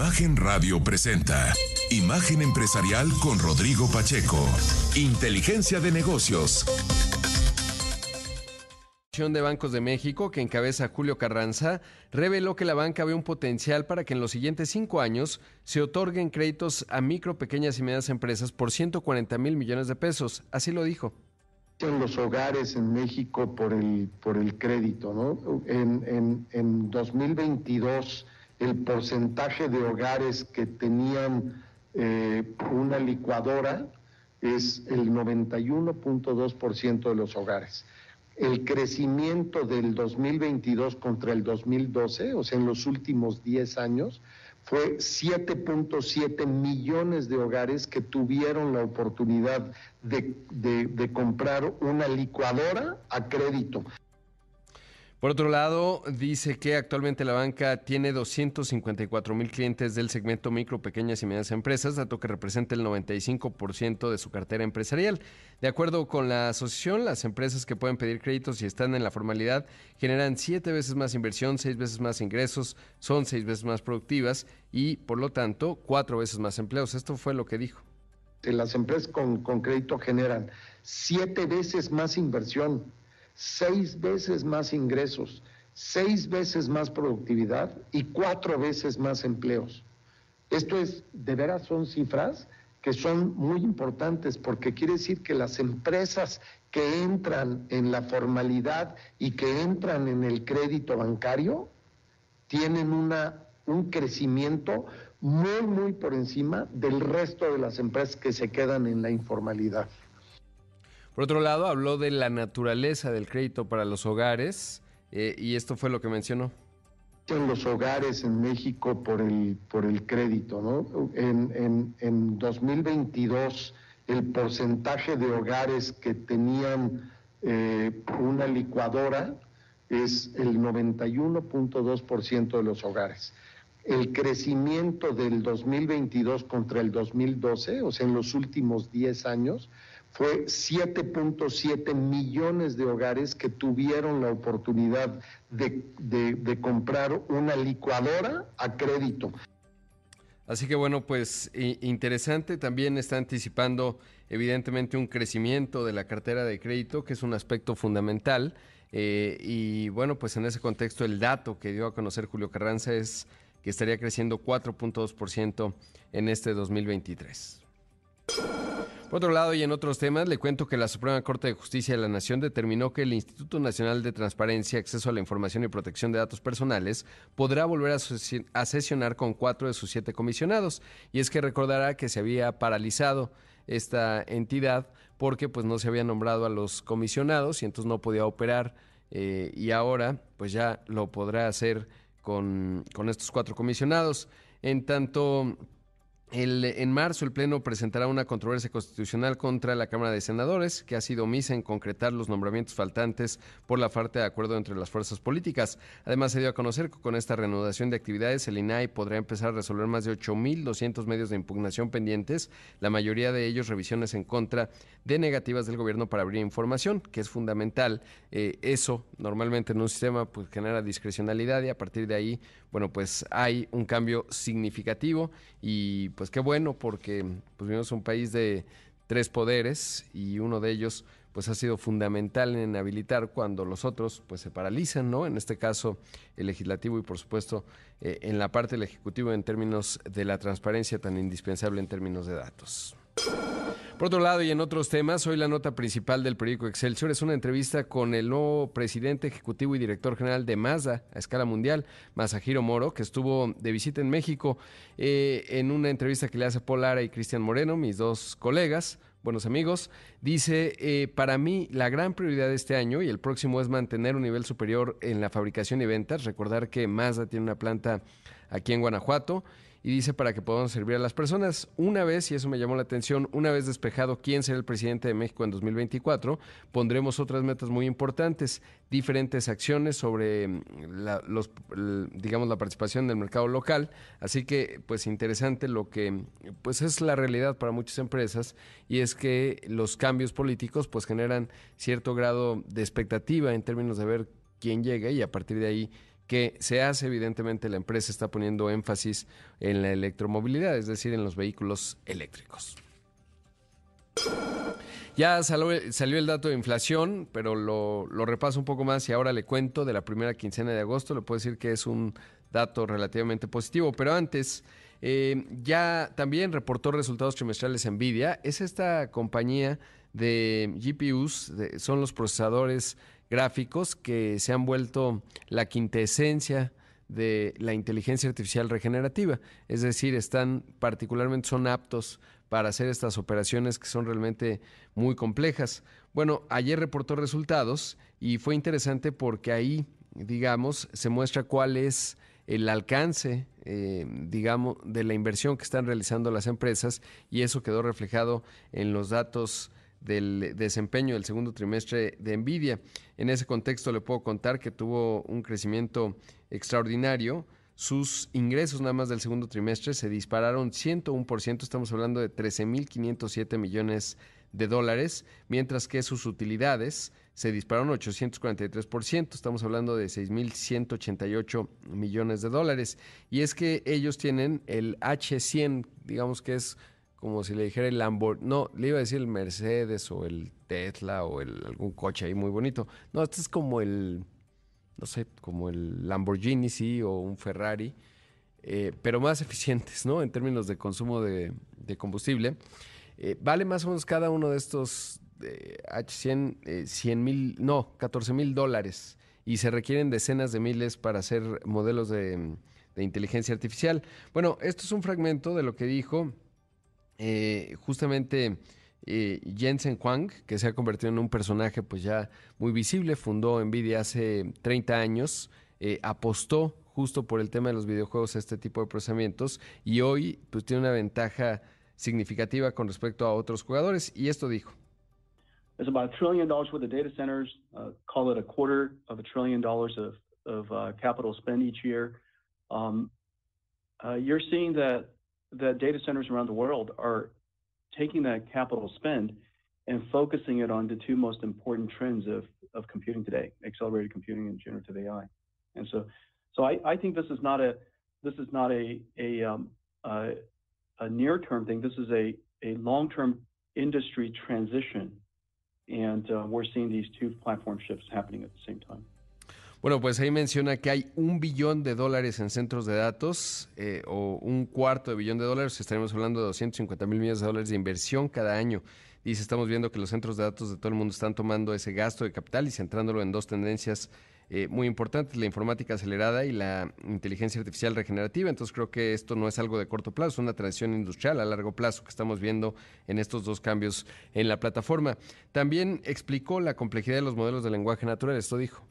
Imagen Radio presenta Imagen Empresarial con Rodrigo Pacheco. Inteligencia de negocios. de Bancos de México, que encabeza Julio Carranza, reveló que la banca ve un potencial para que en los siguientes cinco años se otorguen créditos a micro, pequeñas y medianas empresas por 140 mil millones de pesos. Así lo dijo en los hogares en México por el, por el crédito. ¿no? En, en, en 2022 el porcentaje de hogares que tenían eh, una licuadora es el 91.2% de los hogares. El crecimiento del 2022 contra el 2012, o sea, en los últimos 10 años, fue 7.7 millones de hogares que tuvieron la oportunidad de, de comprar una licuadora a crédito. Por otro lado, dice que actualmente la banca tiene 254 mil clientes del segmento micro, pequeñas y medianas empresas, dato que representa el 95% de su cartera empresarial. De acuerdo con la asociación, las empresas que pueden pedir créditos y están en la formalidad generan siete veces más inversión, seis veces más ingresos, son seis veces más productivas y, por lo tanto, cuatro veces más empleos. Esto fue lo que dijo. Las empresas con, con crédito generan siete veces más inversión seis veces más ingresos, seis veces más productividad y cuatro veces más empleos. Esto es, de veras son cifras que son muy importantes porque quiere decir que las empresas que entran en la formalidad y que entran en el crédito bancario tienen una, un crecimiento muy, muy por encima del resto de las empresas que se quedan en la informalidad. Por otro lado, habló de la naturaleza del crédito para los hogares eh, y esto fue lo que mencionó. En los hogares en México por el, por el crédito, ¿no? En, en 2022 el porcentaje de hogares que tenían eh, una licuadora es el 91.2% de los hogares. El crecimiento del 2022 contra el 2012, o sea, en los últimos 10 años, fue 7.7 millones de hogares que tuvieron la oportunidad de, comprar una licuadora a crédito. Así que bueno, pues interesante, también está anticipando evidentemente un crecimiento de la cartera de crédito, que es un aspecto fundamental. Eh, y bueno, pues en ese contexto el dato que dio a conocer Julio Carranza es que estaría creciendo 4.2% en este 2023. Por otro lado, y en otros temas, le cuento que la Suprema Corte de Justicia de la Nación determinó que el Instituto Nacional de Transparencia, Acceso a la Información y Protección de Datos Personales podrá volver a, sesionar con cuatro de sus siete comisionados. Y es que recordará que se había paralizado esta entidad porque pues no se había nombrado a los comisionados y entonces no podía operar eh, y ahora pues ya lo podrá hacer con, con estos cuatro comisionados. En tanto en marzo, el Pleno presentará una controversia constitucional contra la Cámara de Senadores, que ha sido omisa en concretar los nombramientos faltantes por la falta de acuerdo entre las fuerzas políticas. Además, se dio a conocer que con esta reanudación de actividades, el INAI podrá empezar a resolver más de 8.200 medios de impugnación pendientes, la mayoría de ellos revisiones en contra de negativas del gobierno para abrir información, que es fundamental. Eh, eso, normalmente en un sistema, pues genera discrecionalidad y a partir de ahí, bueno, pues hay un cambio significativo y pues qué bueno porque pues vivimos un país de tres poderes y uno de ellos pues ha sido fundamental en habilitar cuando los otros pues se paralizan, ¿no? En este caso el legislativo y por supuesto eh, en la parte del ejecutivo en términos de la transparencia tan indispensable en términos de datos. Por otro lado, y en otros temas, hoy la nota principal del periódico Excelsior es una entrevista con el nuevo presidente ejecutivo y director general de Mazda a escala mundial, Masahiro Moro, que estuvo de visita en México eh, en una entrevista que le hace Paul Lara y Cristian Moreno, mis dos colegas buenos amigos, dice, eh, para mí la gran prioridad de este año y el próximo es mantener un nivel superior en la fabricación y ventas. Recordar que Mazda tiene una planta aquí en Guanajuato y dice para que podamos servir a las personas. Una vez, y eso me llamó la atención, una vez despejado quién será el presidente de México en 2024, pondremos otras metas muy importantes, diferentes acciones sobre mm, la, los, digamos, la participación del mercado local. Así que, pues interesante lo que, pues es la realidad para muchas empresas y es que los cambios políticos, pues generan cierto grado de expectativa en términos de ver quién llega y a partir de ahí que se hace, evidentemente la empresa está poniendo énfasis en la electromovilidad, es decir, en los vehículos eléctricos. Ya salió, el dato de inflación, pero lo, repaso un poco más y ahora le cuento de la primera quincena de agosto. Le puedo decir que es un dato relativamente positivo, pero antes eh, ya también reportó resultados trimestrales Nvidia. Es esta compañía de GPUs, son los procesadores gráficos que se han vuelto la quintesencia de la inteligencia artificial regenerativa. Es decir, están particularmente, son aptos para hacer estas operaciones que son realmente muy complejas. Bueno, ayer reportó resultados y fue interesante porque ahí, digamos, se muestra cuál es el alcance, eh, digamos, de la inversión que están realizando las empresas y eso quedó reflejado en los datos del desempeño del segundo trimestre de Nvidia. En ese contexto le puedo contar que tuvo un crecimiento extraordinario. Sus ingresos nada más del segundo trimestre se dispararon 101%, estamos hablando de 13.507 millones de dólares, mientras que sus utilidades se dispararon 843%, estamos hablando de 6.188 millones de dólares. Y es que ellos tienen el H100, digamos que es como si le dijera el Lamborghini, no, le iba a decir el Mercedes o el Tesla o el, algún coche ahí muy bonito. No, este es como el, no sé, como el Lamborghini, sí, o un Ferrari, eh, pero más eficientes, ¿no? En términos de consumo de, combustible. Eh, vale más o menos cada uno de estos H100, 100 eh, mil, no, 14 mil dólares. Y se requieren decenas de miles para hacer modelos de, de inteligencia artificial. Bueno, esto es un fragmento de lo que dijo eh, justamente eh, Jensen Huang, que se ha convertido en un personaje pues ya muy visible, fundó Nvidia hace 30 años, eh, apostó justo por el tema de los videojuegos a este tipo de procesamientos y hoy pues tiene una ventaja significativa con respecto a otros jugadores y esto dijo. It's about a trillion dollars worth of data centers, uh, call it a quarter of a trillion dollars of, of uh, capital spend each year. Um, uh, you're seeing that that data centers around the world are taking that capital spend and focusing it on the two most important trends of, of computing today, accelerated computing and generative AI. And so, so I, I think this is not a this is not a a, um, a, a near term thing. This is a a long term industry transition, and uh, we're seeing these two platform shifts happening at the same time. Bueno, pues ahí menciona que hay un billón de dólares en centros de datos eh, o un cuarto de billón de dólares. Estaremos hablando de 250 mil millones de dólares de inversión cada año. Dice, estamos viendo que los centros de datos de todo el mundo están tomando ese gasto de capital y centrándolo en dos tendencias eh, muy importantes, la informática acelerada y la inteligencia artificial regenerativa. Entonces creo que esto no es algo de corto plazo, es una transición industrial a largo plazo que estamos viendo en estos dos cambios en la plataforma. También explicó la complejidad de los modelos de lenguaje natural. Esto dijo.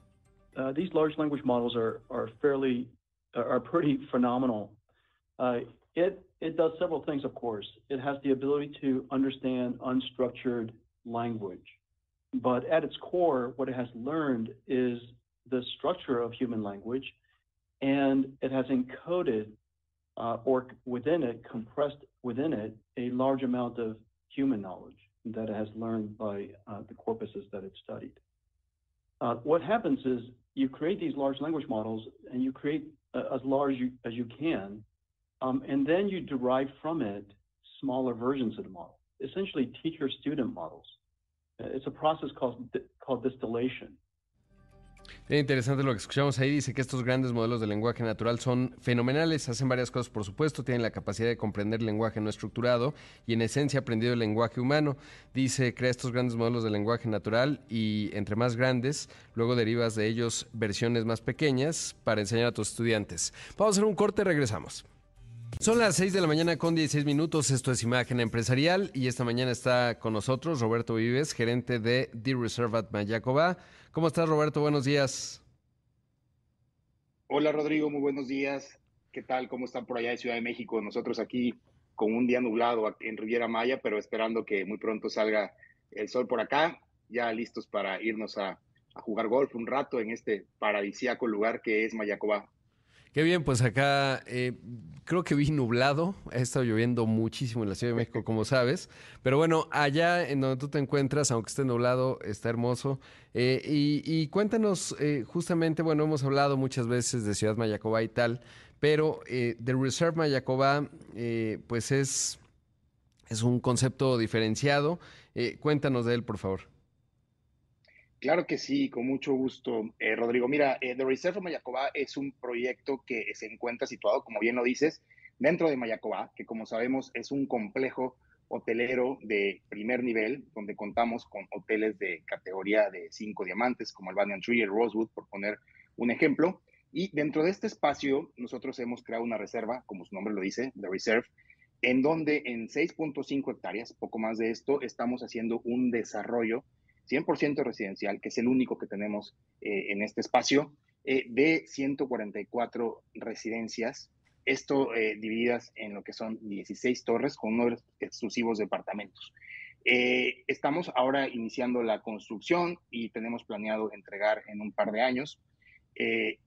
Uh, these large language models are are fairly uh, are pretty phenomenal. Uh, it it does several things, of course. It has the ability to understand unstructured language, but at its core, what it has learned is the structure of human language, and it has encoded uh, or within it, compressed within it, a large amount of human knowledge that it has learned by uh, the corpuses that it studied. Uh, what happens is you create these large language models and you create uh, as large you, as you can, um, and then you derive from it smaller versions of the model, essentially teacher-student models. Uh, it's a process called, called distillation. Es interesante lo que escuchamos ahí. Dice que estos grandes modelos de lenguaje natural son fenomenales, hacen varias cosas, por supuesto, tienen la capacidad de comprender lenguaje no estructurado y en esencia aprendido el lenguaje humano. Dice, crea estos grandes modelos de lenguaje natural y entre más grandes, luego derivas de ellos versiones más pequeñas para enseñar a tus estudiantes. Vamos a hacer un corte, regresamos. Son las 6 de la mañana con 16 minutos. Esto es Imagen Empresarial y esta mañana está con nosotros Roberto Vives, gerente de The Reserve at Mayacoba. ¿Cómo estás, Roberto? Buenos días. Hola, Rodrigo. Muy buenos días. ¿Qué tal? ¿Cómo están por allá de Ciudad de México? Nosotros aquí con un día nublado en Riviera Maya, pero esperando que muy pronto salga el sol por acá, ya listos para irnos a, a jugar golf un rato en este paradisíaco lugar que es Mayacoba. Qué bien, pues acá eh, creo que vi nublado. Ha estado lloviendo muchísimo en la Ciudad de México, como sabes. Pero bueno, allá en donde tú te encuentras, aunque esté nublado, está hermoso. Eh, y, cuéntanos, eh, justamente, bueno, hemos hablado muchas veces de Ciudad Mayacobá y tal, pero eh, The Reserve Mayacobá, eh, pues es, es un concepto diferenciado. cuéntanos de él, por favor. Claro que sí, con mucho gusto, eh, Rodrigo. Mira, eh, The Reserve Mayacobá es un proyecto que se encuentra situado, como bien lo dices, dentro de Mayacobá, que como sabemos es un complejo hotelero de primer nivel, donde contamos con hoteles de categoría de cinco diamantes, como el Banyan Tree, el Rosewood, por poner un ejemplo. Y dentro de este espacio, nosotros hemos creado una reserva, como su nombre lo dice, The Reserve, en donde en 6.5 hectáreas, poco más de esto, estamos haciendo un desarrollo 100% residencial, que es el único que tenemos eh, en este espacio, eh, de 144 residencias, esto eh, divididas en lo que son 16 torres con unos exclusivos departamentos. estamos ahora iniciando la construcción y tenemos planeado entregar en un par de años.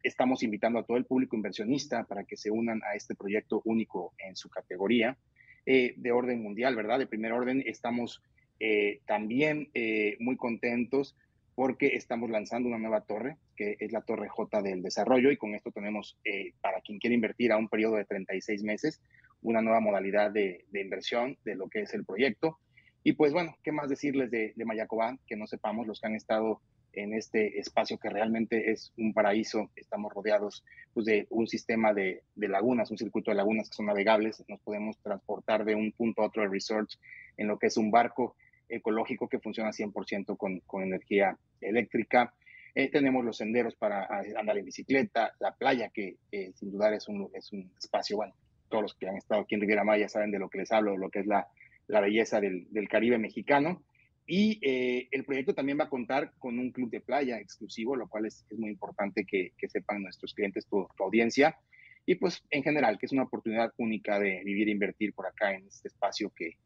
estamos invitando a todo el público inversionista para que se unan a este proyecto único en su categoría de orden mundial, ¿verdad? De primer orden, estamos eh, también eh, muy contentos porque estamos lanzando una nueva torre, que es la Torre J del Desarrollo, y con esto tenemos, eh, para quien quiere invertir a un periodo de 36 meses, una nueva modalidad de, inversión de lo que es el proyecto. Y pues bueno, ¿qué más decirles de, de Mayacobán? Que no sepamos los que han estado en este espacio que realmente es un paraíso. Estamos rodeados pues, de un sistema de, de, lagunas, un circuito de lagunas que son navegables. Nos podemos transportar de un punto a otro de resort en lo que es un barco ecológico que funciona 100% con, con energía eléctrica. Eh, tenemos los senderos para andar en bicicleta, la playa, que sin dudar es un, es un espacio, bueno, todos los que han estado aquí en Riviera Maya saben de lo que les hablo, lo que es la, la belleza del, del, Caribe mexicano. Y eh, el proyecto también va a contar con un club de playa exclusivo, lo cual es, es muy importante que, que, sepan nuestros clientes, tu, tu, audiencia. Y pues en general, que es una oportunidad única de vivir e invertir por acá en este espacio que,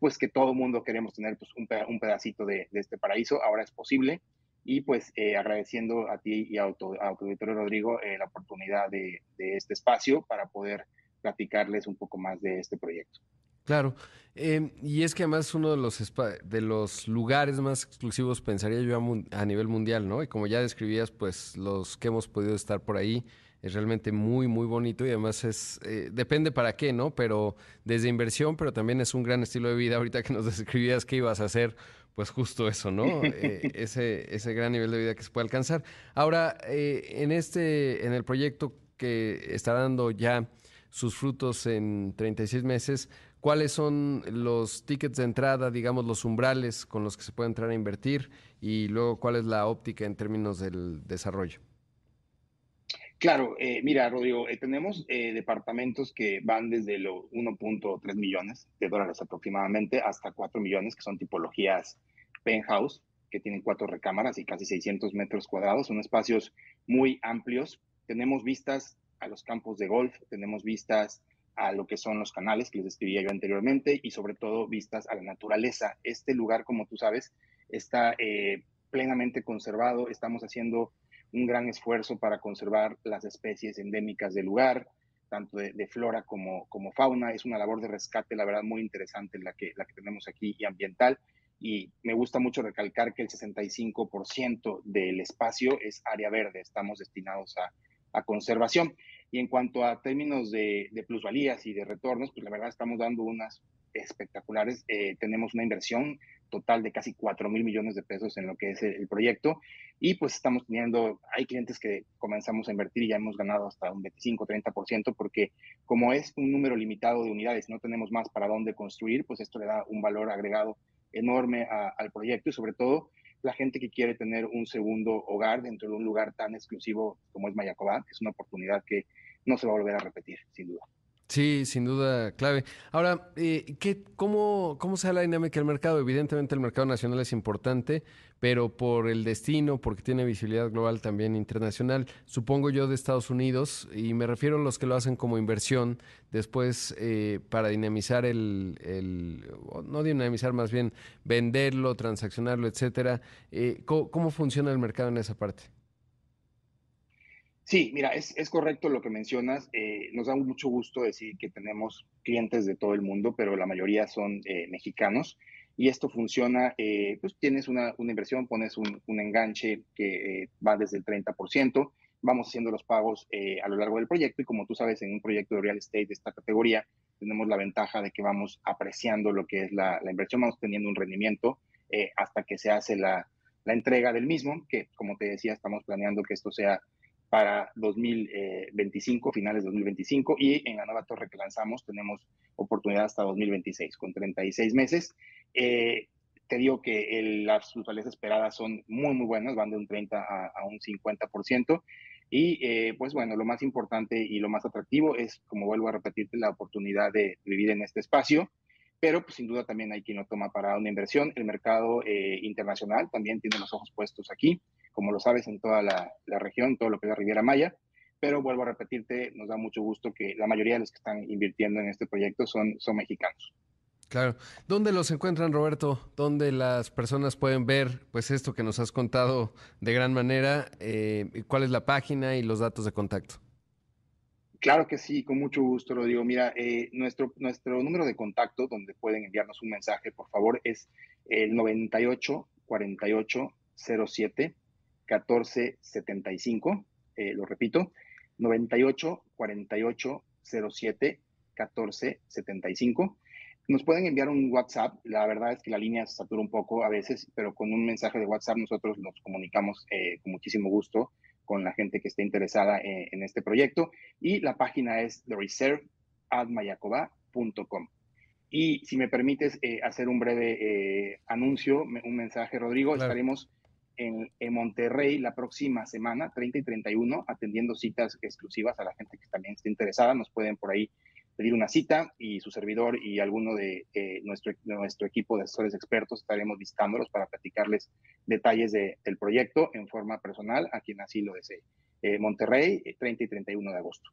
pues que todo mundo queremos tener pues, un, pedacito de, este paraíso, ahora es posible. Y pues eh, agradeciendo a ti y a tu, auditorio Rodrigo eh, la oportunidad de, este espacio para poder platicarles un poco más de este proyecto. Claro, em, y es que además uno de los, de los lugares más exclusivos, pensaría yo, a, a, nivel mundial, ¿no? Y como ya describías, pues los que hemos podido estar por ahí, es realmente muy, muy bonito y además es, eh, depende para qué, ¿no? Pero desde inversión, pero también es un gran estilo de vida. Ahorita que nos describías qué ibas a hacer, pues justo eso, ¿no? Eh, ese, ese gran nivel de vida que se puede alcanzar. Ahora, eh, en este, en el proyecto que está dando ya sus frutos en 36 meses, ¿cuáles son los tickets de entrada, digamos, los umbrales con los que se puede entrar a invertir? Y luego, ¿cuál es la óptica en términos del desarrollo? Claro, eh, mira, Rodrigo, eh, tenemos eh, departamentos que van desde los 1.3 millones de dólares aproximadamente hasta 4 millones, que son tipologías penthouse, que tienen cuatro recámaras y casi 600 metros cuadrados. Son espacios muy amplios. Tenemos vistas a los campos de golf, tenemos vistas a lo que son los canales que les describía yo anteriormente y sobre todo vistas a la naturaleza. Este lugar, como tú sabes, está plenamente conservado. Estamos haciendo un gran esfuerzo para conservar las especies endémicas del lugar, tanto de, flora como, como fauna. Es una labor de rescate, la verdad, muy interesante la que, la que tenemos aquí y ambiental. Y me gusta mucho recalcar que el 65% del espacio es área verde, estamos destinados a, a conservación. Y en cuanto a términos de, de, plusvalías y de retornos, pues la verdad estamos dando unas espectaculares. Eh, tenemos una inversión total de casi 4 mil millones de pesos en lo que es el, proyecto y pues estamos teniendo, hay clientes que comenzamos a invertir y ya hemos ganado hasta un 25, 30% porque como es un número limitado de unidades, no tenemos más para dónde construir, pues esto le da un valor agregado enorme al proyecto y sobre todo la gente que quiere tener un segundo hogar dentro de un lugar tan exclusivo como es Mayacobá, es una oportunidad que no se va a volver a repetir, sin duda. Sí, sin duda clave. Ahora, eh, ¿qué, cómo, ¿cómo se da la dinámica del mercado? Evidentemente el mercado nacional es importante, pero por el destino, porque tiene visibilidad global también internacional, supongo yo de Estados Unidos, y me refiero a los que lo hacen como inversión, después eh, para dinamizar el, el, no dinamizar, más bien venderlo, transaccionarlo, etcétera. Eh, ¿cómo, ¿Cómo funciona el mercado en esa parte? Sí, mira, es, es correcto lo que mencionas. Eh, nos da mucho gusto decir que tenemos clientes de todo el mundo, pero la mayoría son eh, mexicanos. Y esto funciona, eh, pues tienes una, una, inversión, pones un, un enganche que va desde el 30%, vamos haciendo los pagos a lo largo del proyecto y como tú sabes, en un proyecto de real estate de esta categoría, tenemos la ventaja de que vamos apreciando lo que es la, la inversión, vamos teniendo un rendimiento hasta que se hace la, la entrega del mismo, que como te decía, estamos planeando que esto sea para 2025, finales de 2025, y en la nueva torre que lanzamos tenemos oportunidad hasta 2026, con 36 meses. Eh, te digo que las fortalezas esperadas son muy, muy buenas, van de un 30 a, un 50%. Y eh, pues bueno, lo más importante y lo más atractivo es, como vuelvo a repetirte, la oportunidad de vivir en este espacio pero pues sin duda también hay quien lo toma para una inversión. El mercado eh, internacional también tiene los ojos puestos aquí, como lo sabes, en toda la, región, todo lo que es la Riviera Maya, pero vuelvo a repetirte, nos da mucho gusto que la mayoría de los que están invirtiendo en este proyecto son, son mexicanos. Claro. ¿Dónde los encuentran, Roberto? ¿Dónde las personas pueden ver pues esto que nos has contado de gran manera? Eh, ¿Cuál es la página y los datos de contacto? Claro que sí, con mucho gusto, lo digo. Mira, eh, nuestro, nuestro número de contacto, donde pueden enviarnos un mensaje, por favor, es el 98 48 07 14 75. lo repito, 98 48 07 14 75. Nos pueden enviar un WhatsApp. La verdad es que la línea se satura un poco a veces, pero con un mensaje de WhatsApp nosotros nos comunicamos eh, con muchísimo gusto con la gente que esté interesada en, este proyecto. Y la página es thereserve.mayacoba.com. Y si me permites eh, hacer un breve eh, anuncio, un mensaje, Rodrigo, estaremos en, Monterrey la próxima semana, 30 y 31, atendiendo citas exclusivas a la gente que también esté interesada. Nos pueden por ahí pedir una cita y su servidor y alguno de eh, nuestro, nuestro equipo de asesores expertos estaremos visitándolos para platicarles detalles del proyecto en forma personal a quien así lo desee. Eh, Monterrey, 30 y 31 de agosto.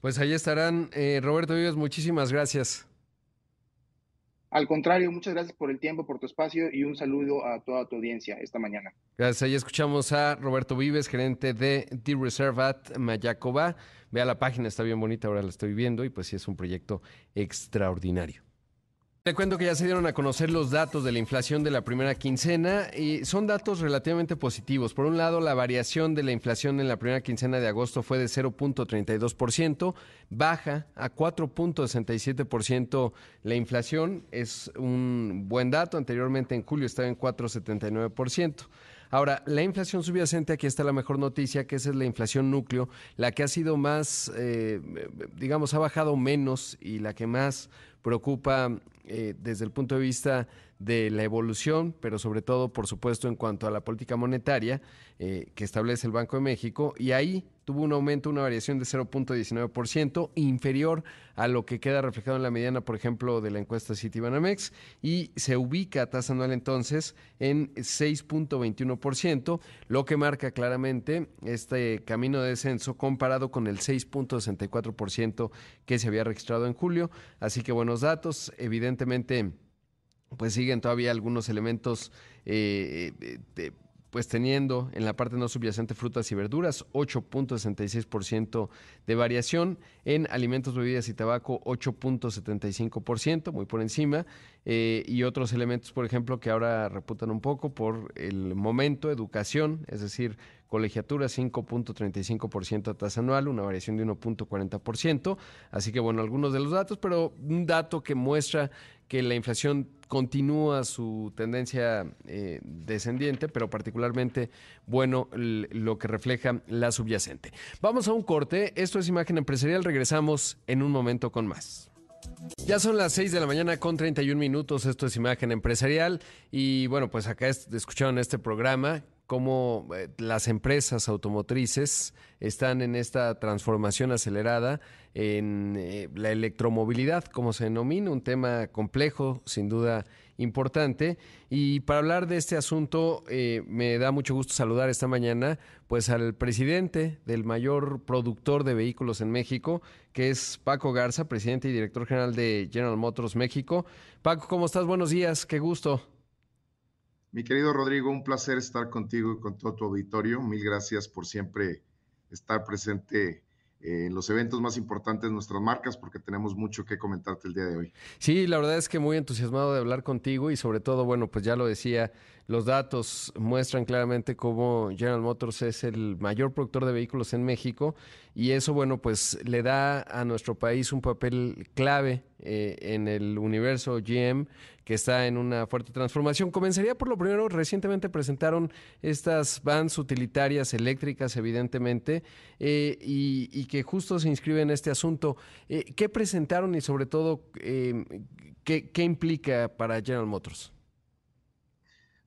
Pues ahí estarán. Eh, Roberto Vives, muchísimas gracias. Al contrario, muchas gracias por el tiempo, por tu espacio y un saludo a toda tu audiencia esta mañana. Gracias. Ahí escuchamos a Roberto Vives, gerente de The Reserve at Mayacoba. Vea la página, está bien bonita, ahora la estoy viendo y pues sí es un proyecto extraordinario. Te cuento que ya se dieron a conocer los datos de la inflación de la primera quincena y son datos relativamente positivos. Por un lado, la variación de la inflación en la primera quincena de agosto fue de 0.32%, baja a 4.67% la inflación. Es un buen dato. Anteriormente en julio estaba en 4.79%. Ahora, la inflación subyacente, aquí está la mejor noticia, que esa es la inflación núcleo, la que ha sido más, eh, digamos, ha bajado menos y la que más preocupa eh, desde el punto de vista de la evolución, pero sobre todo, por supuesto, en cuanto a la política monetaria eh, que establece el Banco de México. Y ahí tuvo un aumento, una variación de 0.19%, inferior a lo que queda reflejado en la mediana, por ejemplo, de la encuesta Citibanamex, y se ubica a tasa anual entonces en 6.21%, lo que marca claramente este camino de descenso comparado con el 6.64% que se había registrado en julio. Así que buenos datos, evidentemente pues siguen todavía algunos elementos eh, eh, pues teniendo en la parte no subyacente frutas y verduras 8.66% de variación, en alimentos, bebidas y tabaco 8.75%, muy por encima, eh, y otros elementos, por ejemplo, que ahora reputan un poco por el momento, educación, es decir, colegiatura 5.35% a tasa anual, una variación de 1.40%. Así que bueno, algunos de los datos, pero un dato que muestra que la inflación continúa su tendencia eh, descendiente, pero particularmente bueno lo que refleja la subyacente. Vamos a un corte, esto es Imagen Empresarial, regresamos en un momento con más. Ya son las 6 de la mañana con 31 minutos, esto es Imagen Empresarial y bueno, pues acá escucharon este programa cómo eh, las empresas automotrices están en esta transformación acelerada en eh, la electromovilidad, como se denomina, un tema complejo, sin duda importante. Y para hablar de este asunto, eh, me da mucho gusto saludar esta mañana pues al presidente del mayor productor de vehículos en México, que es Paco Garza, presidente y director general de General Motors México. Paco, ¿cómo estás? Buenos días, qué gusto. Mi querido Rodrigo, un placer estar contigo y con todo tu auditorio. Mil gracias por siempre estar presente en los eventos más importantes de nuestras marcas porque tenemos mucho que comentarte el día de hoy. Sí, la verdad es que muy entusiasmado de hablar contigo y sobre todo, bueno, pues ya lo decía, los datos muestran claramente cómo General Motors es el mayor productor de vehículos en México y eso, bueno, pues le da a nuestro país un papel clave eh, en el universo GM que está en una fuerte transformación. Comenzaría por lo primero, recientemente presentaron estas vans utilitarias eléctricas, evidentemente, eh, y, que justo se inscribe en este asunto. Eh, ¿Qué presentaron y sobre todo ¿qué, qué implica para General Motors?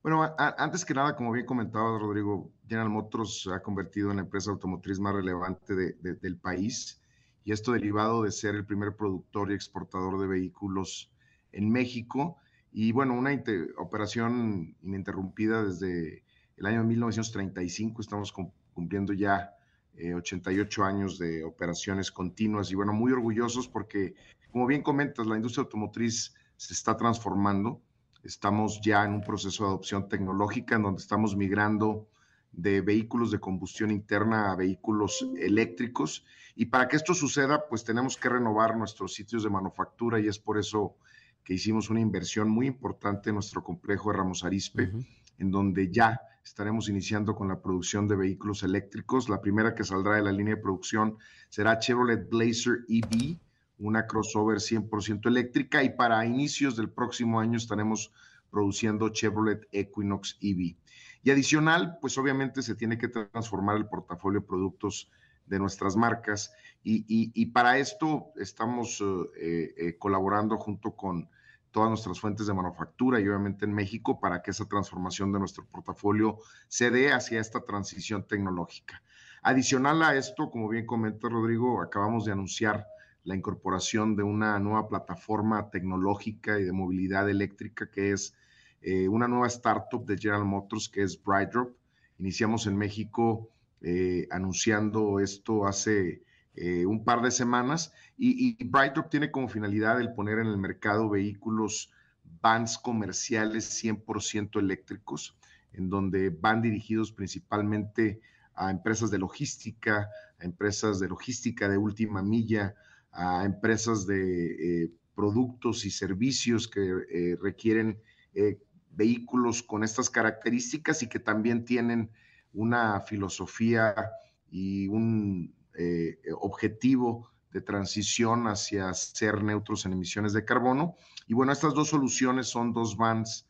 Bueno, antes que nada, como bien comentaba Rodrigo, General Motors se ha convertido en la empresa automotriz más relevante del país y esto derivado de ser el primer productor y exportador de vehículos en México. Y bueno, una operación ininterrumpida desde el año 1935, estamos cumpliendo ya 88 eh, años de operaciones continuas y bueno, muy orgullosos porque, como bien comentas, la industria automotriz se está transformando Estamos ya en un proceso de adopción tecnológica en donde estamos migrando de vehículos de combustión interna a vehículos eléctricos. Y para que esto suceda, pues tenemos que renovar nuestros sitios de manufactura y es por eso que hicimos una inversión muy importante en nuestro complejo de Ramos Arispe, en donde ya estaremos iniciando con la producción de vehículos eléctricos. La primera que saldrá de la línea de producción será Chevrolet Blazer EV una crossover 100% eléctrica y para inicios del próximo año estaremos produciendo Chevrolet Equinox EV. Y adicional, pues obviamente se tiene que transformar el portafolio de productos de nuestras marcas y, para esto estamos eh, eh, colaborando junto con todas nuestras fuentes de manufactura y obviamente en México para que esa transformación de nuestro portafolio se dé hacia esta transición tecnológica. Adicional a esto, como bien comenta Rodrigo, acabamos de anunciar la incorporación de una nueva plataforma tecnológica y de movilidad eléctrica que es eh, una nueva startup de General Motors que es BrightDrop. Iniciamos en México eh, anunciando esto hace eh, un par de semanas y, y BrightDrop tiene como finalidad el poner en el mercado vehículos vans comerciales 100% eléctricos, en donde van dirigidos principalmente a empresas de logística, a empresas de logística de última milla, a empresas de eh, productos y servicios que eh, requieren eh, vehículos con estas características y que también tienen una filosofía y un objetivo de transición hacia ser neutros en emisiones de carbono. Y bueno, estas dos soluciones son dos vans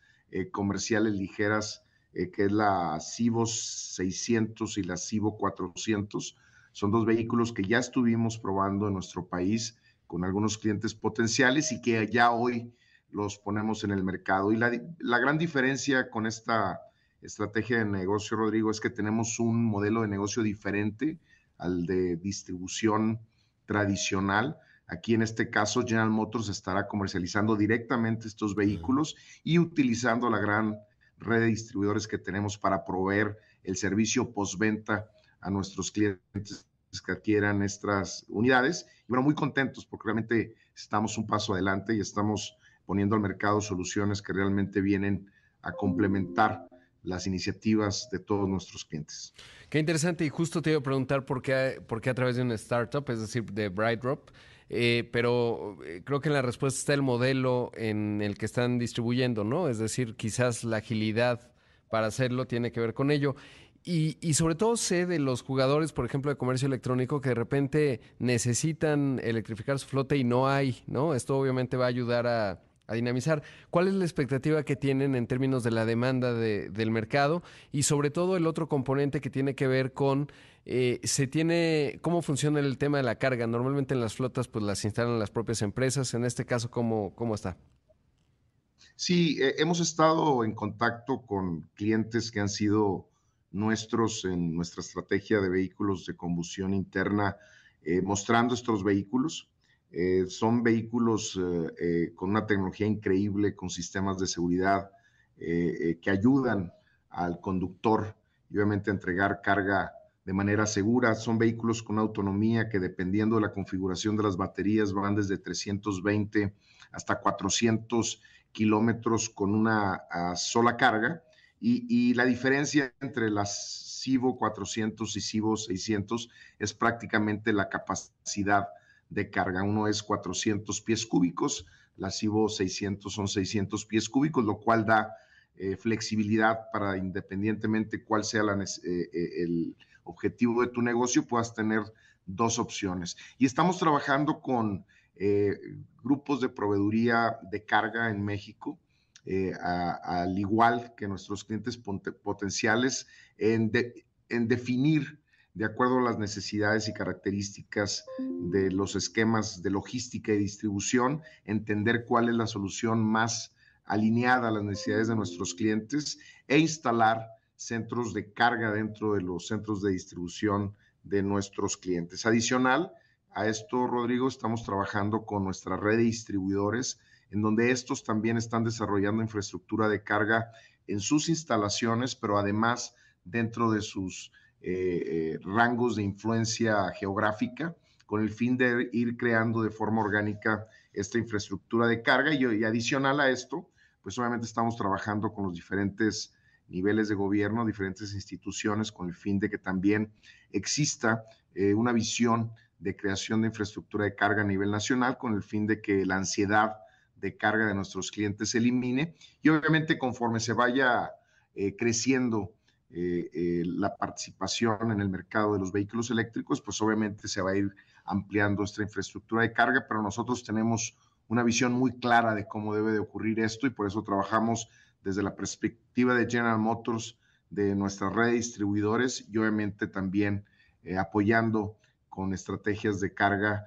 comerciales ligeras, que es la Civo 600 y la Civo 400 son dos vehículos que ya estuvimos probando en nuestro país con algunos clientes potenciales y que ya hoy los ponemos en el mercado. Y la, gran diferencia con esta estrategia de negocio, Rodrigo, es que tenemos un modelo de negocio diferente al de distribución tradicional. Aquí en este caso, General Motors estará comercializando directamente estos vehículos y utilizando la gran red de distribuidores que tenemos para proveer el servicio postventa a nuestros clientes que adquieran estas unidades. Y bueno, muy contentos porque realmente estamos un paso adelante y estamos poniendo al mercado soluciones que realmente vienen a complementar las iniciativas de todos nuestros clientes. Qué interesante y justo te iba a preguntar por qué, por qué a través de una startup, es decir, de BrightDrop, eh, pero eh, creo que en la respuesta está el modelo en el que están distribuyendo, ¿no? Es decir, quizás la agilidad para hacerlo tiene que ver con ello. Y, sobre todo sé de los jugadores, por ejemplo, de comercio electrónico, que de repente necesitan electrificar su flota y no hay, ¿no? Esto obviamente va a ayudar a, dinamizar. ¿Cuál es la expectativa que tienen en términos de la demanda del mercado? Y sobre todo el otro componente que tiene que ver con, eh, se tiene, ¿cómo funciona el tema de la carga? Normalmente en las flotas pues las instalan las propias empresas. En este caso, ¿cómo, cómo está? Sí, eh, hemos estado en contacto con clientes que han sido nuestros en nuestra estrategia de vehículos de combustión interna, eh, mostrando estos vehículos. Eh, son vehículos eh, con una tecnología increíble, con sistemas de seguridad que ayudan al conductor y obviamente a entregar carga de manera segura. Son vehículos con autonomía que dependiendo de la configuración de las baterías van desde 320 hasta 400 kilómetros con una ah, sola carga Y, la diferencia entre las Civo 400 y Civo 600 es prácticamente la capacidad de carga. Uno es 400 pies cúbicos, la Civo 600 son 600 pies cúbicos, lo cual da eh, flexibilidad para independientemente cuál sea la, eh, eh, el objetivo de tu negocio, puedas tener dos opciones. Y estamos trabajando con grupos de proveeduría de carga en México eh, al igual que nuestros clientes potenciales, en, en definir de acuerdo a las necesidades y características de los esquemas de logística y distribución, entender cuál es la solución más alineada a las necesidades de nuestros clientes e instalar centros de carga dentro de los centros de distribución de nuestros clientes. Adicional a esto, Rodrigo, estamos trabajando con nuestra red de distribuidores en donde estos también están desarrollando infraestructura de carga en sus instalaciones, pero además dentro de sus eh, eh, rangos de influencia geográfica, con el fin de ir creando de forma orgánica esta infraestructura de carga. Y, adicional a esto, pues obviamente estamos trabajando con los diferentes niveles de gobierno, diferentes instituciones, con el fin de que también exista eh, una visión de creación de infraestructura de carga a nivel nacional, con el fin de que la ansiedad de carga de nuestros clientes se elimine y obviamente conforme se vaya eh, creciendo eh, eh, la participación en el mercado de los vehículos eléctricos, pues obviamente se va a ir ampliando esta infraestructura de carga, pero nosotros tenemos una visión muy clara de cómo debe de ocurrir esto y por eso trabajamos desde la perspectiva de General Motors, de nuestra red de distribuidores y obviamente también apoyando con estrategias de carga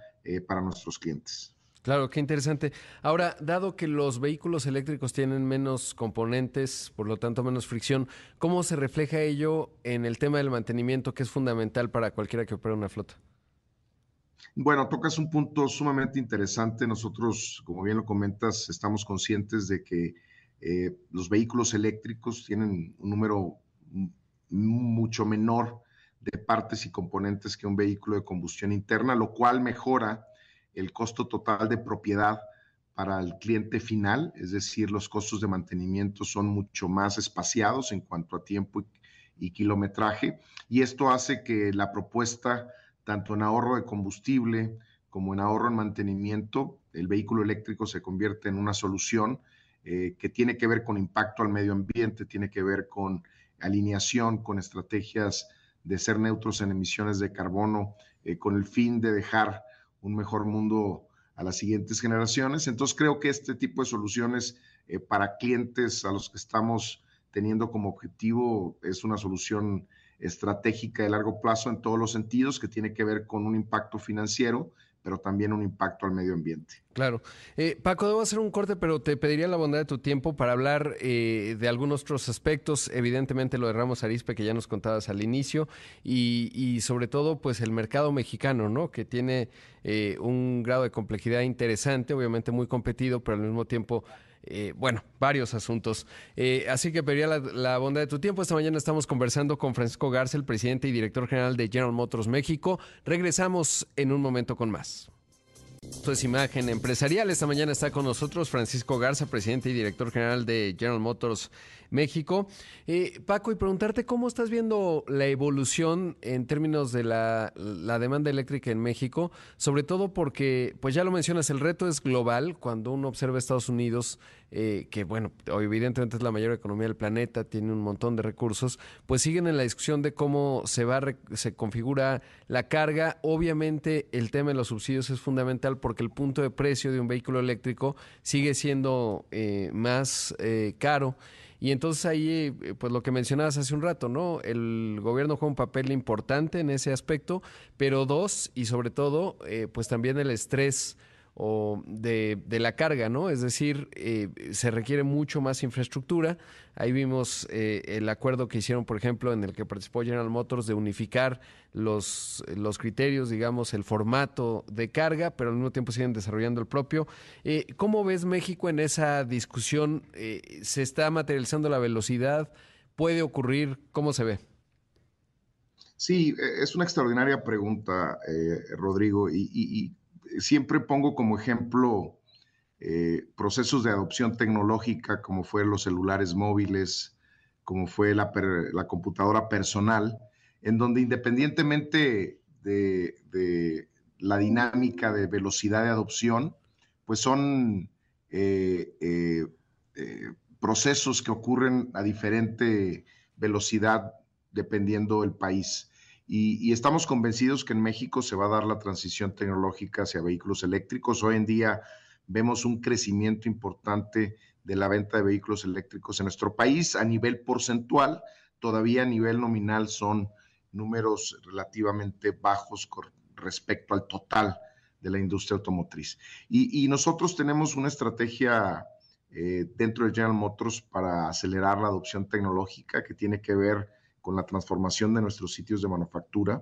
para nuestros clientes. Claro, qué interesante. Ahora, dado que los vehículos eléctricos tienen menos componentes, por lo tanto menos fricción, ¿cómo se refleja ello en el tema del mantenimiento que es fundamental para cualquiera que opere una flota? Bueno, tocas un punto sumamente interesante. Nosotros, como bien lo comentas, estamos conscientes de que eh, los vehículos eléctricos tienen un número mucho menor de partes y componentes que un vehículo de combustión interna, lo cual mejora el costo total de propiedad para el cliente final, es decir, los costos de mantenimiento son mucho más espaciados en cuanto a tiempo y, kilometraje, y esto hace que la propuesta, tanto en ahorro de combustible como en ahorro en mantenimiento, el vehículo eléctrico se convierte en una solución eh, que tiene que ver con impacto al medio ambiente, tiene que ver con alineación, con estrategias de ser neutros en emisiones de carbono, eh, con el fin de dejar un mejor mundo a las siguientes generaciones. Entonces creo que este tipo de soluciones eh, para clientes a los que estamos teniendo como objetivo es una solución estratégica de largo plazo en todos los sentidos que tiene que ver con un impacto financiero, pero también un impacto al medio ambiente. Claro. Eh, Paco, debo hacer un corte, pero te pediría la bondad de tu tiempo para hablar eh, de algunos otros aspectos. Evidentemente lo de Ramos Arispe, que ya nos contabas al inicio, y, sobre todo, pues el mercado mexicano, ¿no? Que tiene eh, un grado de complejidad interesante, obviamente muy competido, pero al mismo tiempo bueno, varios asuntos. así que pediría la, la, bondad de tu tiempo. Esta mañana estamos conversando con Francisco Garza, el presidente y director general de General Motors México. Regresamos en un momento con más. Esto es Imagen Empresarial. Esta mañana está con nosotros Francisco Garza, presidente y director general de General Motors México. Eh, Paco, y preguntarte cómo estás viendo la evolución en términos de la, demanda eléctrica en México, sobre todo porque, pues ya lo mencionas, el reto es global. Cuando uno observa Estados Unidos, eh, que bueno, evidentemente es la mayor economía del planeta, tiene un montón de recursos, pues siguen en la discusión de cómo se va, se configura la carga. Obviamente el tema de los subsidios es fundamental porque el punto de precio de un vehículo eléctrico sigue siendo eh, más caro. Y entonces ahí, eh, pues lo que mencionabas hace un rato, ¿no? El gobierno juega un papel importante en ese aspecto, pero dos, y sobre todo, eh, pues también el estrés o de, de, la carga, ¿no? Es decir, eh, se requiere mucho más infraestructura. Ahí vimos eh, el acuerdo que hicieron, por ejemplo, en el que participó General Motors de unificar los, los criterios, digamos, el formato de carga, pero al mismo tiempo siguen desarrollando el propio. Eh, ¿Cómo ves México en esa discusión? ¿Se está materializando la velocidad? ¿Puede ocurrir? ¿Cómo se ve? Sí, es una extraordinaria pregunta, Rodrigo, y siempre pongo como ejemplo eh, procesos de adopción tecnológica como fueron los celulares móviles, como fue la, computadora personal, en donde independientemente de, la dinámica de velocidad de adopción, pues son eh, eh, procesos que ocurren a diferente velocidad dependiendo del país. Y, estamos convencidos que en México se va a dar la transición tecnológica hacia vehículos eléctricos. Hoy en día vemos un crecimiento importante de la venta de vehículos eléctricos en nuestro país a nivel porcentual. Todavía a nivel nominal son números relativamente bajos con respecto al total de la industria automotriz. Y, nosotros tenemos una estrategia eh, dentro de General Motors para acelerar la adopción tecnológica que tiene que ver con la transformación de nuestros sitios de manufactura,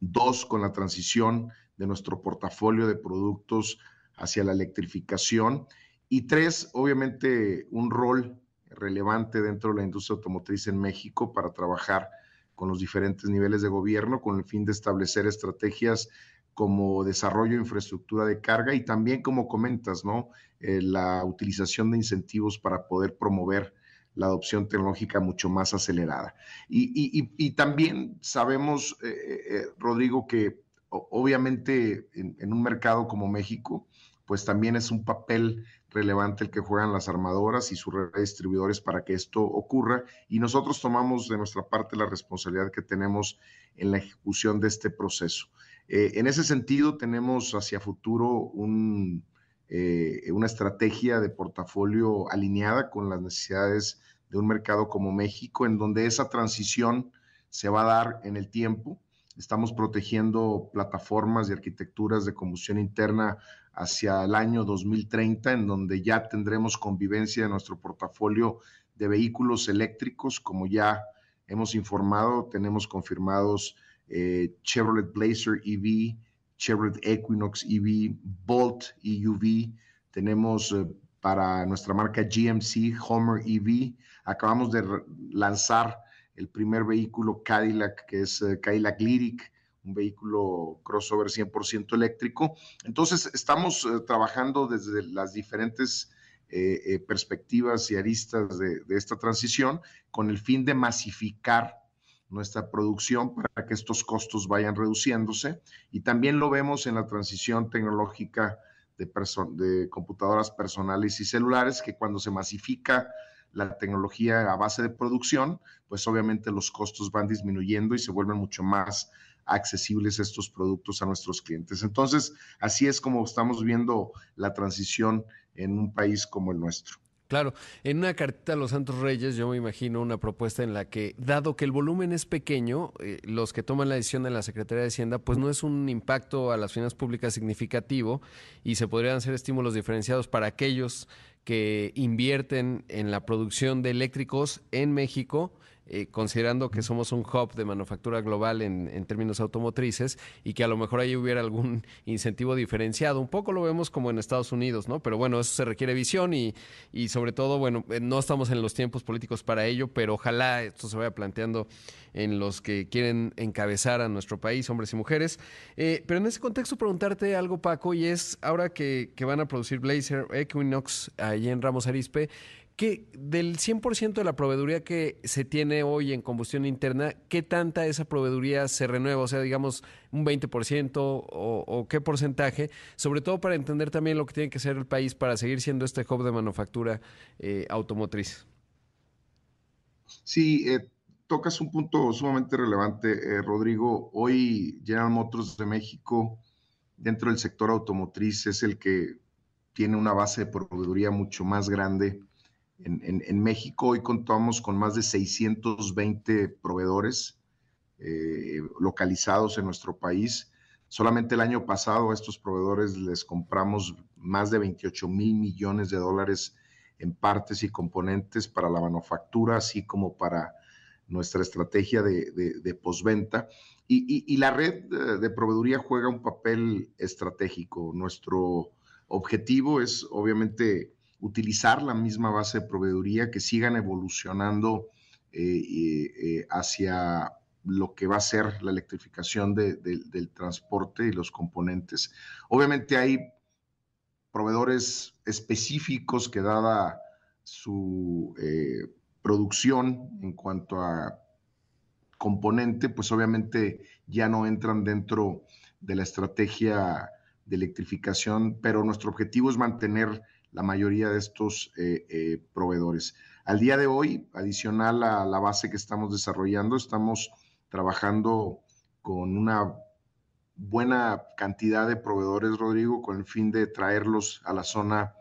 dos, con la transición de nuestro portafolio de productos hacia la electrificación y tres, obviamente, un rol relevante dentro de la industria automotriz en México para trabajar con los diferentes niveles de gobierno con el fin de establecer estrategias como desarrollo de infraestructura de carga y también, como comentas, ¿no? Eh, la utilización de incentivos para poder promover la adopción tecnológica mucho más acelerada. Y, también sabemos, eh, eh, eh, Rodrigo, que obviamente en, un mercado como México, pues también es un papel relevante el que juegan las armadoras y sus distribuidores para que esto ocurra. Y nosotros tomamos de nuestra parte la responsabilidad que tenemos en la ejecución de este proceso. en ese sentido, tenemos hacia futuro un, eh, una estrategia de portafolio alineada con las necesidades de un mercado como México, en donde esa transición se va a dar en el tiempo. Estamos protegiendo plataformas y arquitecturas de combustión interna hacia el año 2030, en donde ya tendremos convivencia en nuestro portafolio de vehículos eléctricos, como ya hemos informado, tenemos confirmados eh, Chevrolet Blazer EV, Chevrolet Equinox EV, Bolt EUV, tenemos eh, para nuestra marca GMC Homer EV, acabamos de lanzar el primer vehículo Cadillac, que es eh, Cadillac Lyric, un vehículo crossover 100% eléctrico. Entonces, estamos eh, trabajando desde las diferentes perspectivas y aristas de, esta transición con el fin de masificar nuestra producción para que estos costos vayan reduciéndose. Y también lo vemos en la transición tecnológica de, de computadoras personales y celulares, que cuando se masifica la tecnología a base de producción, pues obviamente los costos van disminuyendo y se vuelven mucho más accesibles estos productos a nuestros clientes. Entonces, así es como estamos viendo la transición en un país como el nuestro. Claro, en una cartita a los Santos Reyes yo me imagino una propuesta en la que, dado que el volumen es pequeño, eh, los que toman la decisión en la Secretaría de Hacienda, pues no es un impacto a las finanzas públicas significativo y se podrían hacer estímulos diferenciados para aquellos que invierten en la producción de eléctricos en México eh, considerando que somos un hub de manufactura global en, términos automotrices y que a lo mejor ahí hubiera algún incentivo diferenciado. Un poco lo vemos como en Estados Unidos, ¿no? Pero bueno, eso se requiere visión y, y sobre todo, bueno, eh, no estamos en los tiempos políticos para ello, pero ojalá esto se vaya planteando en los que quieren encabezar a nuestro país, hombres y mujeres. Eh, pero en ese contexto preguntarte algo, Paco, y es ahora que, que van a producir Blazer, Equinox, ahí en Ramos Arispe, que del 100% de la proveeduría que se tiene hoy en combustión interna, ¿qué tanta esa proveeduría se renueva? O sea, digamos, un 20% o, o, qué porcentaje, sobre todo para entender también lo que tiene que ser el país para seguir siendo este hub de manufactura eh, automotriz. Sí, eh, tocas un punto sumamente relevante, eh, Rodrigo. Hoy General Motors de México, dentro del sector automotriz, es el que tiene una base de proveeduría mucho más grande en, México hoy contamos con más de 620 proveedores eh, localizados en nuestro país. Solamente el año pasado a estos proveedores les compramos más de 28 mil millones de dólares en partes y componentes para la manufactura, así como para nuestra estrategia de, posventa. Y, la red de proveeduría juega un papel estratégico. Nuestro objetivo es obviamente utilizar la misma base de proveeduría, que sigan evolucionando eh, eh, hacia lo que va a ser la electrificación del transporte y los componentes. Obviamente hay proveedores específicos que dada su, eh, producción, en cuanto a componente, pues obviamente ya no entran dentro de la estrategia de electrificación, pero nuestro objetivo es mantener la mayoría de estos eh, eh, proveedores. Al día de hoy, adicional a la base que estamos desarrollando, estamos trabajando con una buena cantidad de proveedores, Rodrigo, con el fin de traerlos a la zona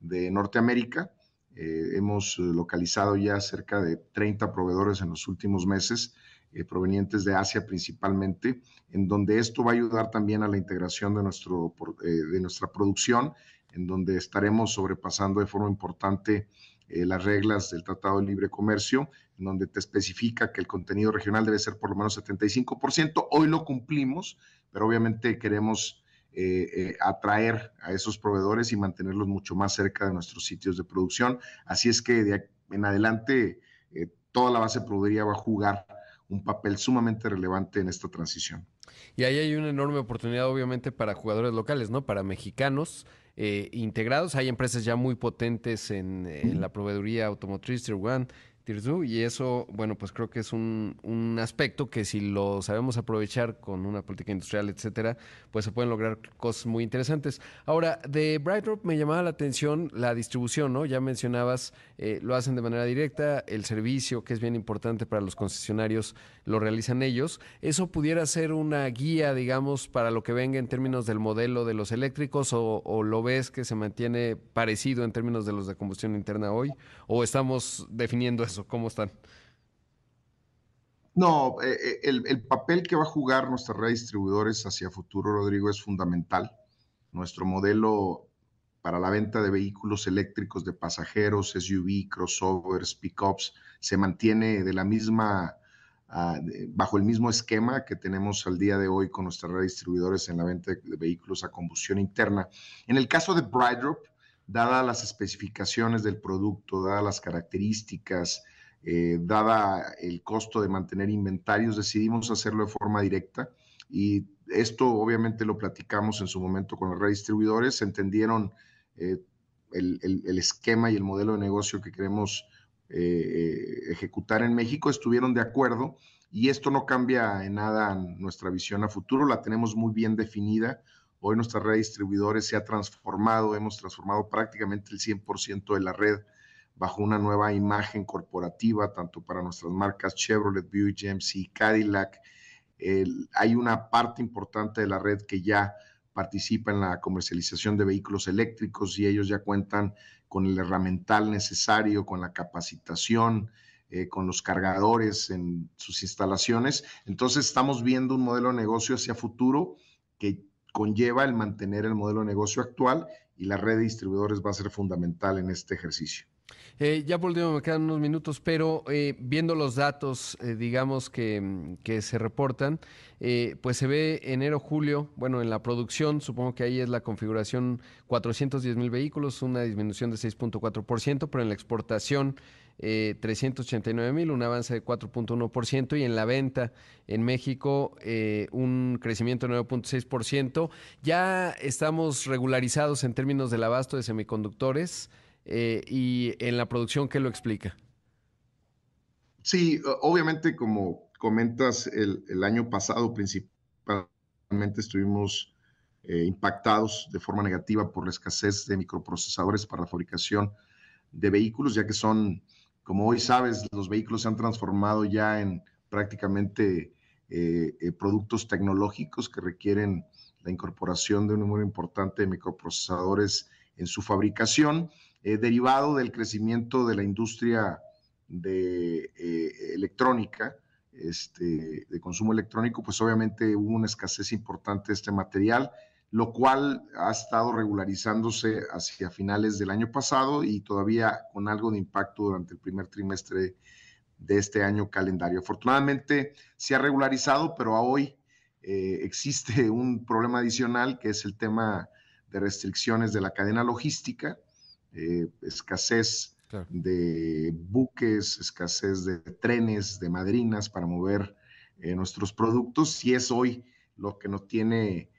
de Norteamérica. Eh, hemos localizado ya cerca de 30 proveedores en los últimos meses, provenientes de Asia principalmente, en donde esto va a ayudar también a la integración de, nuestro, de nuestra producción en donde estaremos sobrepasando de forma importante eh, las reglas del Tratado de Libre Comercio, en donde te especifica que el contenido regional debe ser por lo menos 75%. Hoy lo cumplimos, pero obviamente queremos eh, eh, atraer a esos proveedores y mantenerlos mucho más cerca de nuestros sitios de producción. Así es que de en adelante toda la base podría va a jugar un papel sumamente relevante en esta transición. Y ahí hay una enorme oportunidad, obviamente, para jugadores locales, ¿no? Para mexicanos eh, integrados. Hay empresas ya muy potentes en, en la proveeduría automotriz, Tier One, y eso, bueno, pues creo que es un, un, aspecto que si lo sabemos aprovechar con una política industrial, etcétera, pues se pueden lograr cosas muy interesantes. Ahora, de BrightDrop me llamaba la atención la distribución, ¿no? Ya mencionabas, eh, lo hacen de manera directa, el servicio, que es bien importante para los concesionarios, lo realizan ellos. ¿Eso pudiera ser una guía, digamos, para lo que venga en términos del modelo de los eléctricos o, o lo ves que se mantiene parecido en términos de los de combustión interna hoy? ¿O estamos definiendo eso? ¿Cómo están? No, eh, eh, el, papel que va a jugar nuestra red de distribuidores hacia futuro, Rodrigo, es fundamental. Nuestro modelo para la venta de vehículos eléctricos de pasajeros, SUV, crossovers, pickups, se mantiene de la misma, ah, bajo el mismo esquema que tenemos al día de hoy con nuestra red de distribuidores en la venta de vehículos a combustión interna. En el caso de Brightdrop, dadas las especificaciones del producto, dadas las características, eh, dada el costo de mantener inventarios, decidimos hacerlo de forma directa. Y esto obviamente lo platicamos en su momento con los redistribuidores, entendieron eh, el, esquema y el modelo de negocio que queremos eh, ejecutar en México, estuvieron de acuerdo. Y esto no cambia en nada nuestra visión a futuro, la tenemos muy bien definida. Hoy nuestra red de distribuidores se ha transformado, hemos transformado prácticamente el 100% de la red bajo una nueva imagen corporativa, tanto para nuestras marcas Chevrolet, Buick, GMC, Cadillac. hay una parte importante de la red que ya participa en la comercialización de vehículos eléctricos y ellos ya cuentan con el herramental necesario, con la capacitación, eh, con los cargadores en sus instalaciones. Entonces estamos viendo un modelo de negocio hacia futuro que conlleva el mantener el modelo de negocio actual y la red de distribuidores va a ser fundamental en este ejercicio. Eh, ya por último me quedan unos minutos, pero eh, viendo los datos, eh, digamos, que, que, se reportan, pues se ve enero-julio, bueno, en la producción, supongo que ahí es la configuración 410 mil vehículos, una disminución de 6.4%, pero en la exportación 389 mil, un avance de 4.1%, y en la venta en México un crecimiento de 9.6%. Ya estamos regularizados en términos del abasto de semiconductores. Eh, y en la producción, ¿qué lo explica? Sí, obviamente, como comentas, el, año pasado principalmente estuvimos eh, impactados de forma negativa por la escasez de microprocesadores para la fabricación de vehículos, ya que son, como hoy sabes, los vehículos se han transformado ya en prácticamente eh, productos tecnológicos que requieren la incorporación de un número importante de microprocesadores en su fabricación. Eh, derivado del crecimiento de la industria de eh, electrónica, este, de consumo electrónico, pues obviamente hubo una escasez importante de este material, lo cual ha estado regularizándose hacia finales del año pasado y todavía con algo de impacto durante el primer trimestre de este año calendario. Afortunadamente se ha regularizado, pero a hoy eh, existe un problema adicional que es el tema de restricciones de la cadena logística eh, escasez de buques, escasez de trenes, de madrinas para mover eh, nuestros productos, y es hoy lo que nos tiene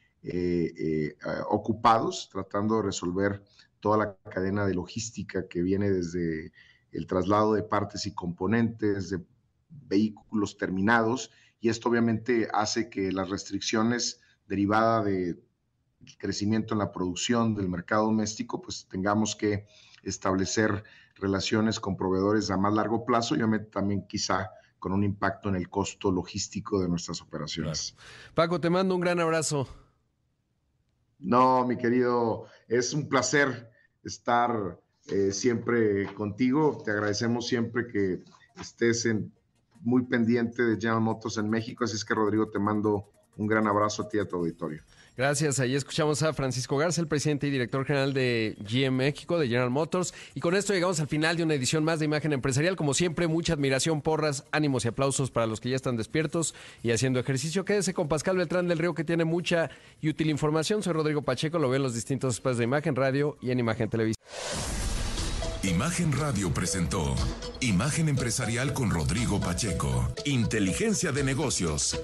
ocupados tratando de resolver toda la cadena de logística que viene desde el traslado de partes y componentes de vehículos terminados y esto obviamente hace que las restricciones derivadas del crecimiento en la producción del mercado doméstico, pues tengamos que establecer relaciones con proveedores a más largo plazo y obviamente también quizá con un impacto en el costo logístico de nuestras operaciones. Paco, te mando un gran abrazo. No, mi querido, es un placer estar eh, siempre contigo. Te agradecemos siempre que estés en, muy pendiente de General Motors en México. Así es que, Rodrigo, te mando un gran abrazo a ti y a tu auditorio. Gracias. Ahí escuchamos a Francisco Garza, el presidente y director general de GM México, de General Motors. Y con esto llegamos al final de una edición más de Imagen Empresarial. Como siempre, mucha admiración, porras, ánimos y aplausos para los que ya están despiertos y haciendo ejercicio. Quédese con Pascal Beltrán del Río, que tiene mucha y útil información. Soy Rodrigo Pacheco, lo veo en los distintos espacios de Imagen Radio y en Imagen Televisión. Imagen Radio presentó Imagen Empresarial con Rodrigo Pacheco. Inteligencia de negocios.